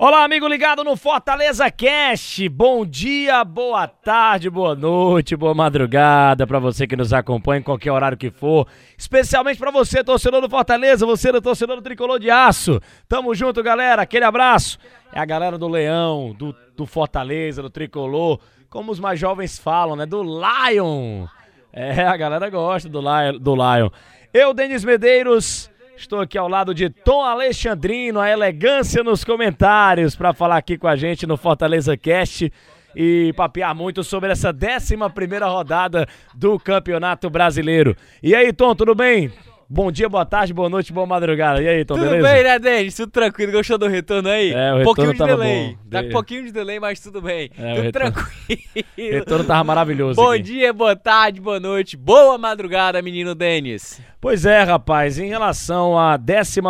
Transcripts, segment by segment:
Olá, amigo ligado no Fortaleza Cast. Bom dia, boa tarde, boa noite, boa madrugada para você que nos acompanha em qualquer horário que for. Especialmente para você, torcedor do Fortaleza, você do torcedor do Tricolor de Aço. Tamo junto, galera. Aquele abraço. É a galera do Leão, do do Fortaleza, do Tricolor, como os mais jovens falam, né? Do Lion. É, a galera gosta do Lion. Do Lion. Eu, Denis Medeiros, estou aqui ao lado de Tom Alexandrino, a elegância nos comentários, para falar aqui com a gente no Fortaleza Cast e papear muito sobre essa 11 primeira rodada do Campeonato Brasileiro. E aí, Tom, tudo bem? Bom dia, boa tarde, boa noite, boa madrugada. E aí, Tom, tudo beleza? Tudo bem, né, Denis? Tudo tranquilo. Gostou do retorno aí? É, o um pouquinho de delay. Bom. Tá com um pouquinho de delay, mas tudo bem. É, tudo o retorno... tranquilo. O retorno tava maravilhoso. Bom aqui. dia, boa tarde, boa noite, boa madrugada, menino Denis. Pois é, rapaz, em relação à 11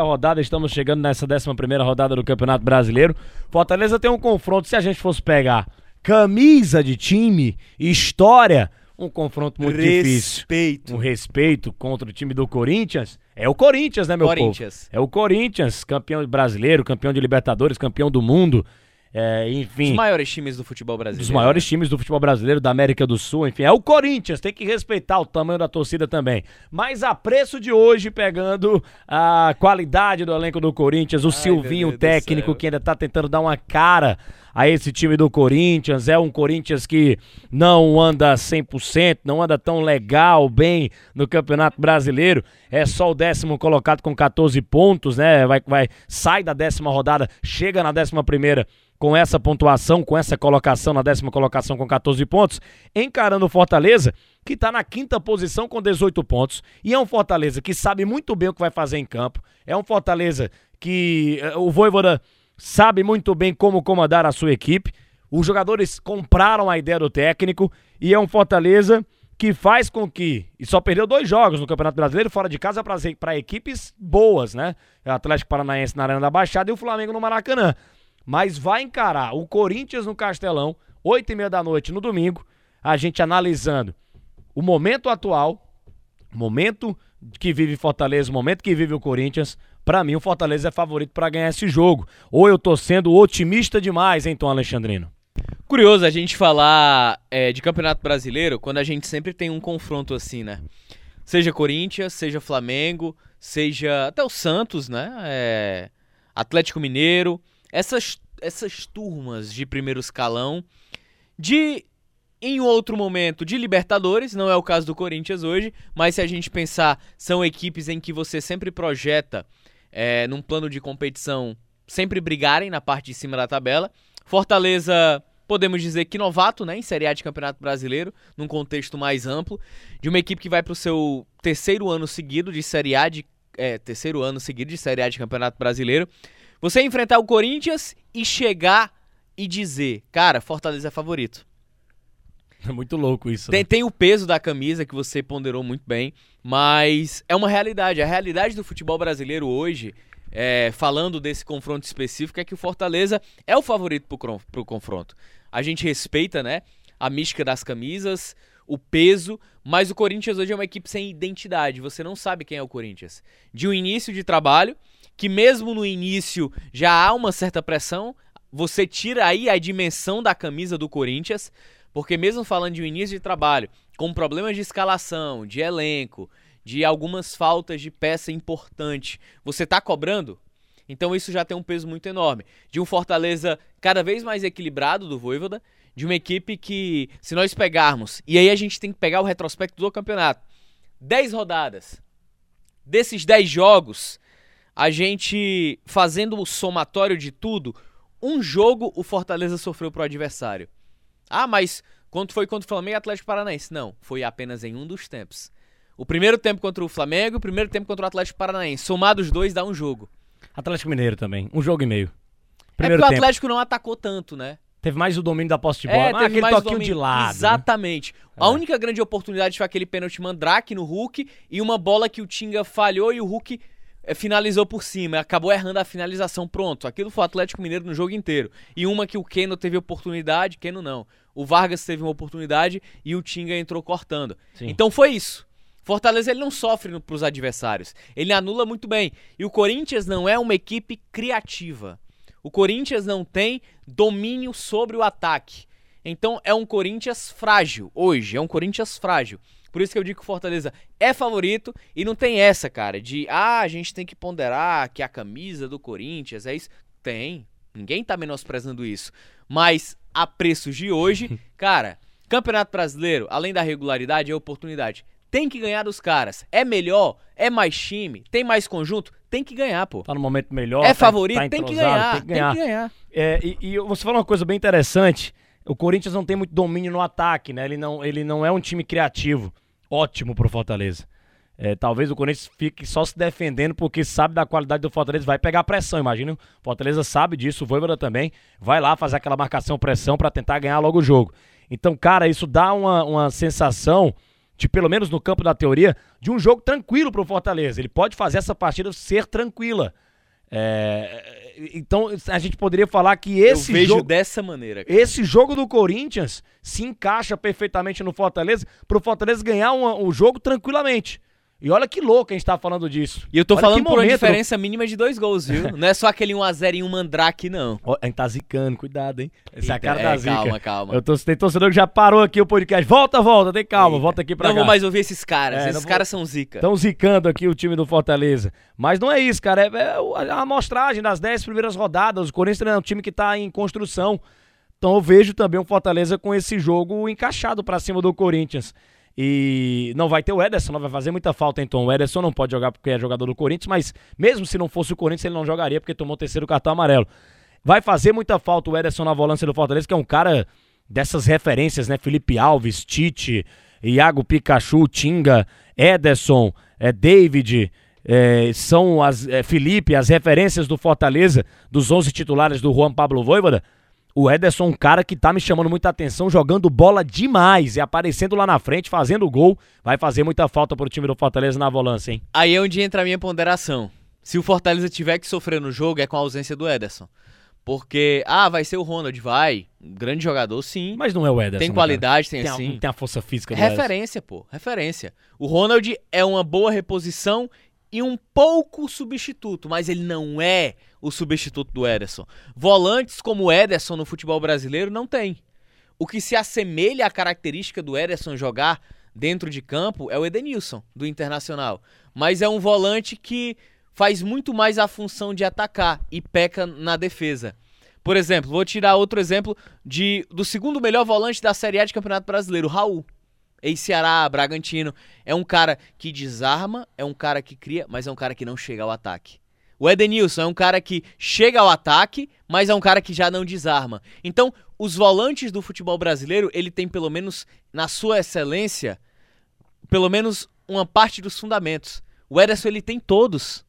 rodada, estamos chegando nessa 11 rodada do Campeonato Brasileiro. Fortaleza tem um confronto, se a gente fosse pegar camisa de time, história, um confronto muito respeito. difícil. Um respeito contra o time do Corinthians. É o Corinthians, né, meu Corinthians. povo? É o Corinthians, campeão brasileiro, campeão de Libertadores, campeão do mundo. É, enfim. Dos maiores times do futebol brasileiro. Dos maiores times do futebol brasileiro, da América do Sul, enfim. É o Corinthians, tem que respeitar o tamanho da torcida também. Mas a preço de hoje, pegando a qualidade do elenco do Corinthians, o Ai, Silvinho, técnico, que ainda tá tentando dar uma cara a esse time do Corinthians. É um Corinthians que não anda 100%, não anda tão legal, bem no Campeonato Brasileiro. É só o décimo colocado com 14 pontos, né? Vai, vai, sai da décima rodada, chega na décima primeira com essa pontuação, com essa colocação na décima colocação com 14 pontos, encarando o Fortaleza, que está na quinta posição com 18 pontos. E é um Fortaleza que sabe muito bem o que vai fazer em campo. É um Fortaleza que eh, o Voivoda sabe muito bem como comandar a sua equipe. Os jogadores compraram a ideia do técnico e é um Fortaleza que faz com que. E só perdeu dois jogos no Campeonato Brasileiro, fora de casa, para equipes boas, né? O Atlético Paranaense na Arena da Baixada e o Flamengo no Maracanã. Mas vai encarar o Corinthians no Castelão, 8 e meia da noite no domingo, a gente analisando o momento atual, momento que vive Fortaleza, o momento que vive o Corinthians. Para mim, o Fortaleza é favorito para ganhar esse jogo. Ou eu tô sendo otimista demais, Tom Alexandrino? Curioso a gente falar é, de Campeonato Brasileiro quando a gente sempre tem um confronto assim, né? Seja Corinthians, seja Flamengo, seja até o Santos, né? É, Atlético Mineiro, essas, essas turmas de primeiro escalão, de em outro momento de Libertadores, não é o caso do Corinthians hoje, mas se a gente pensar, são equipes em que você sempre projeta é, num plano de competição sempre brigarem na parte de cima da tabela. Fortaleza, podemos dizer que novato, né, em Série A de Campeonato Brasileiro, num contexto mais amplo, de uma equipe que vai para o seu terceiro ano seguido de Série A de é, terceiro ano seguido de Série A de Campeonato Brasileiro. Você enfrentar o Corinthians e chegar e dizer, cara, Fortaleza é favorito. É muito louco isso. Tem, né? tem o peso da camisa que você ponderou muito bem, mas é uma realidade. A realidade do futebol brasileiro hoje, é, falando desse confronto específico, é que o Fortaleza é o favorito pro, pro confronto. A gente respeita, né, a mística das camisas, o peso, mas o Corinthians hoje é uma equipe sem identidade. Você não sabe quem é o Corinthians. De um início de trabalho, que mesmo no início já há uma certa pressão, você tira aí a dimensão da camisa do Corinthians, porque mesmo falando de um início de trabalho, com problemas de escalação, de elenco, de algumas faltas de peça importante, você tá cobrando? Então isso já tem um peso muito enorme. De um Fortaleza cada vez mais equilibrado do Voivoda, de uma equipe que, se nós pegarmos, e aí a gente tem que pegar o retrospecto do campeonato, 10 rodadas. Desses 10 jogos, a gente fazendo o somatório de tudo, um jogo o Fortaleza sofreu pro adversário. Ah, mas quanto foi contra o Flamengo e Atlético Paranaense? Não, foi apenas em um dos tempos. O primeiro tempo contra o Flamengo, o primeiro tempo contra o Atlético Paranaense. Somados os dois dá um jogo. Atlético Mineiro também, um jogo e meio. é Primeiro porque o tempo. Atlético não atacou tanto, né? Teve mais o domínio da posse de bola. É, ah, aquele mais toquinho domínio. de lado. né? Exatamente. A É. única grande oportunidade foi aquele pênalti Mandrake no Hulk e uma bola que o Tinga falhou e o Hulk é, finalizou por cima, acabou errando a finalização, pronto. Aquilo foi o Atlético Mineiro no jogo inteiro. E uma que o Keno teve oportunidade, Keno não. O Vargas teve uma oportunidade e o Tinga entrou cortando. Sim. Então foi isso. Fortaleza ele não sofre para os adversários. Ele anula muito bem. E o Corinthians não é uma equipe criativa. O Corinthians não tem domínio sobre o ataque. Então é um Corinthians frágil hoje, é um Corinthians frágil. Por isso que eu digo que o Fortaleza é favorito e não tem essa, cara, de ah, a gente tem que ponderar que a camisa do Corinthians é isso. Tem. Ninguém tá menosprezando isso. Mas a preços de hoje, cara, Campeonato Brasileiro, além da regularidade, é oportunidade. Tem que ganhar dos caras. É melhor, é mais time, tem mais conjunto, tem que ganhar, pô. Tá no momento melhor. É tá- favorito, tá tem, que ganhar, Tem que ganhar. Tem que ganhar. É, e, e você falou uma coisa bem interessante. O Corinthians não tem muito domínio no ataque, né? Ele não, ele não é um time criativo. Ótimo pro Fortaleza. É, talvez o Corinthians fique só se defendendo porque sabe da qualidade do Fortaleza. Vai pegar pressão, imagina. O Fortaleza sabe disso, o Voivoda também. Vai lá fazer aquela marcação-pressão pra tentar ganhar logo o jogo. Então, cara, isso dá uma, uma sensação de, pelo menos no campo da teoria, de um jogo tranquilo pro Fortaleza. Ele pode fazer essa partida ser tranquila. É, então, a gente poderia falar que esse eu vejo jogo... dessa maneira. cara. Esse jogo do Corinthians se encaixa perfeitamente no Fortaleza, pro Fortaleza ganhar um, um jogo tranquilamente. E olha que louco a gente tá falando disso. E eu tô Olha falando por uma momento, diferença mínima de dois gols, viu? Não é só aquele 1x0 em um mandrake, não. Ó, a gente tá zicando, cuidado, hein? Essa é a cara é, da zica. calma, calma. Eu tô, tem torcedor que já parou aqui o podcast. Volta, volta, tem calma, Eita. volta aqui pra Não cá. vou mais ouvir esses caras. É, não esses vou- caras são zica. Estão zicando aqui o time do Fortaleza. Mas não é isso, cara. É, é a amostragem das 10 primeiras rodadas. O Corinthians é um time que tá em construção. Então eu vejo também o Fortaleza com esse jogo encaixado pra cima do Corinthians. E não vai ter o Ederson, não vai fazer muita falta então. O Ederson não pode jogar porque é jogador do Corinthians, mas mesmo se não fosse o Corinthians, ele não jogaria porque tomou o terceiro cartão amarelo. Vai fazer muita falta o Ederson na volância do Fortaleza, que é um cara dessas referências, né? Felipe Alves, Tite, Iago Pikachu, Tinga, Ederson, é, David, é, são as é, Felipe, as referências do Fortaleza, dos 11 titulares do Juan Pablo Voivoda. O Ederson é um cara que tá me chamando muita atenção, jogando bola demais e aparecendo lá na frente, fazendo gol. Vai fazer muita falta pro time do Fortaleza na volância, hein? Aí é onde entra a minha ponderação. Se o Fortaleza tiver que sofrer no jogo, é com a ausência do Ederson. Porque, ah, vai ser o Ronald, vai. Um grande jogador, sim. Mas não é o Ederson. tem né, qualidade, tem, cara? assim. Tem, a, tem a força física do Ederson. Referência, pô. Referência. O Ronald é uma boa reposição e um pouco substituto, mas ele não é o substituto do Ederson. Volantes como o Ederson no futebol brasileiro não tem. O que se assemelha à característica do Ederson jogar dentro de campo é o Edenilson, do Internacional. Mas é um volante que faz muito mais a função de atacar e peca na defesa. Por exemplo, vou tirar outro exemplo de do segundo melhor volante da Série A de Campeonato Brasileiro, Raul. Ex-Ceará, Bragantino. É um cara que desarma, é um cara que cria, mas é um cara que não chega ao ataque. O Edenilson é um cara que chega ao ataque, mas é um cara que já não desarma. Então, os volantes do futebol brasileiro, ele tem pelo menos, na sua excelência, pelo menos uma parte dos fundamentos. O Ederson, ele tem todos.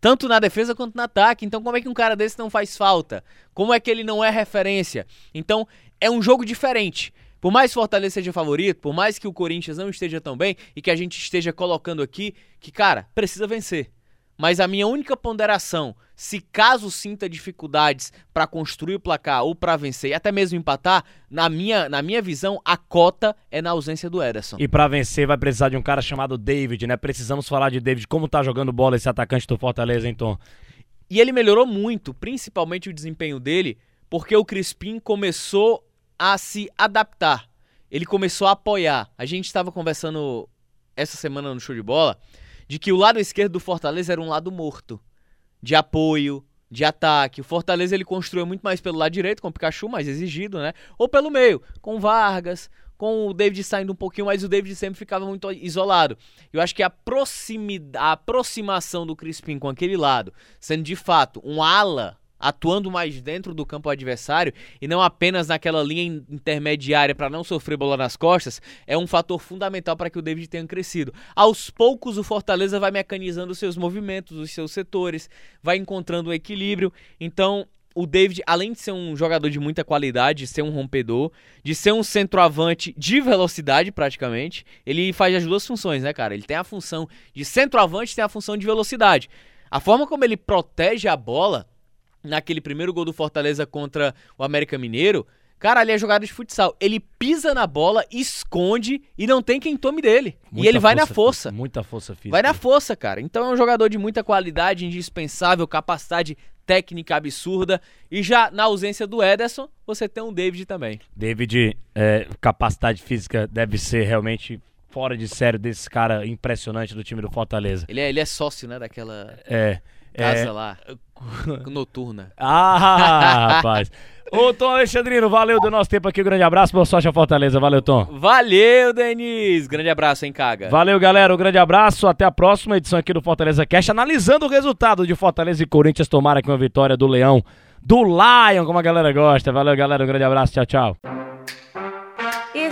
Tanto na defesa quanto no ataque. Então, como é que um cara desse não faz falta? Como é que ele não é referência? Então, é um jogo diferente. Por mais que Fortaleza seja favorito, por mais que o Corinthians não esteja tão bem e que a gente esteja colocando aqui que, cara, precisa vencer. Mas a minha única ponderação, se caso sinta dificuldades para construir o placar ou para vencer e até mesmo empatar, na minha, na minha visão, a cota é na ausência do Ederson. E pra vencer vai precisar de um cara chamado David, né? Precisamos falar de David. Como tá jogando bola esse atacante do Fortaleza, então? E ele melhorou muito, principalmente o desempenho dele, porque o Crispim começou a se adaptar. Ele começou a apoiar. A gente estava conversando essa semana no show de bola de que o lado esquerdo do Fortaleza era um lado morto, de apoio, de ataque. O Fortaleza ele construiu muito mais pelo lado direito, com o Pikachu mais exigido, né? Ou pelo meio, com Vargas, com o David saindo um pouquinho, mas o David sempre ficava muito isolado. Eu acho que a, proximidade, a aproximação do Crispim com aquele lado, sendo de fato um ala atuando mais dentro do campo adversário e não apenas naquela linha intermediária para não sofrer bola nas costas, é um fator fundamental para que o David tenha crescido. Aos poucos o Fortaleza vai mecanizando os seus movimentos, os seus setores, vai encontrando o equilíbrio. Então, o David, além de ser um jogador de muita qualidade, de ser um rompedor, de ser um centroavante de velocidade praticamente, ele faz as duas funções, né, cara? Ele tem a função de centroavante tem a função de velocidade. A forma como ele protege a bola naquele primeiro gol do Fortaleza contra o América Mineiro, cara, ali é jogada de futsal. Ele pisa na bola, esconde e não tem quem tome dele. Muita e ele vai na força força. fí- Muita força física. Vai na força, cara. Então é um jogador de muita qualidade, indispensável, capacidade técnica absurda. E já na ausência do Ederson, você tem um David também. David, é, capacidade física deve ser realmente fora de sério desse cara impressionante do time do Fortaleza. Ele é, ele é sócio, né, daquela É. casa é... lá, noturna. Ah, rapaz. Ô, Tom Alexandrino, valeu do nosso tempo aqui. Um grande abraço. Boa sorte a Fortaleza. Valeu, Tom. Valeu, Denis! Grande abraço, hein, Caga? Valeu, galera. Um grande abraço. Até a próxima edição aqui do Fortaleza Cash, analisando o resultado de Fortaleza e Corinthians. Tomara que uma vitória do Leão, do Lion, como a galera gosta. Valeu, galera. Um grande abraço. Tchau, tchau.